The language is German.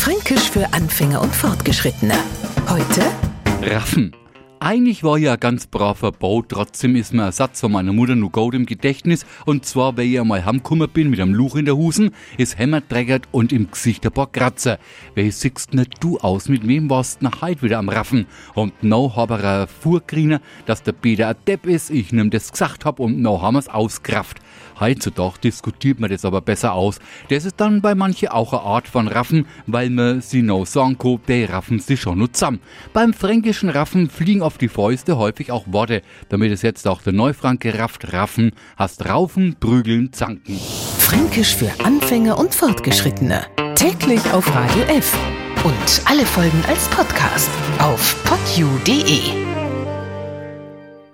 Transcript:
Fränkisch für Anfänger und Fortgeschrittene. Heute Raffen. Eigentlich war ja ein ganz braver Bau, trotzdem ist mir ein Satz von meiner Mutter nur gut im Gedächtnis. Und zwar, weil ich einmal heimgekommen bin mit einem Luch in der Husen, ist Hämmer dreckert und im Gesicht ein paar Kratzer. Wie siehst nicht du aus? Mit wem warst nach heute wieder am Raffen? Und no hab er Fuhrgriner, dass der Peter ein Depp ist, ich nem das gesagt hab und no haben wir's auskraft. Heutzutage diskutiert man das aber besser aus. Das ist dann bei manche auch eine Art von Raffen, weil man sie no sagen kann, die raffen sich schon nur zusammen. Beim fränkischen Raffen fliegen auf die Fäuste häufig auch Worte, damit es jetzt auch der Neufranke rafft, raffen, hast raufen, prügeln, zanken. Fränkisch für Anfänger und Fortgeschrittene. Täglich auf Radio F. Und alle Folgen als Podcast auf podu.de.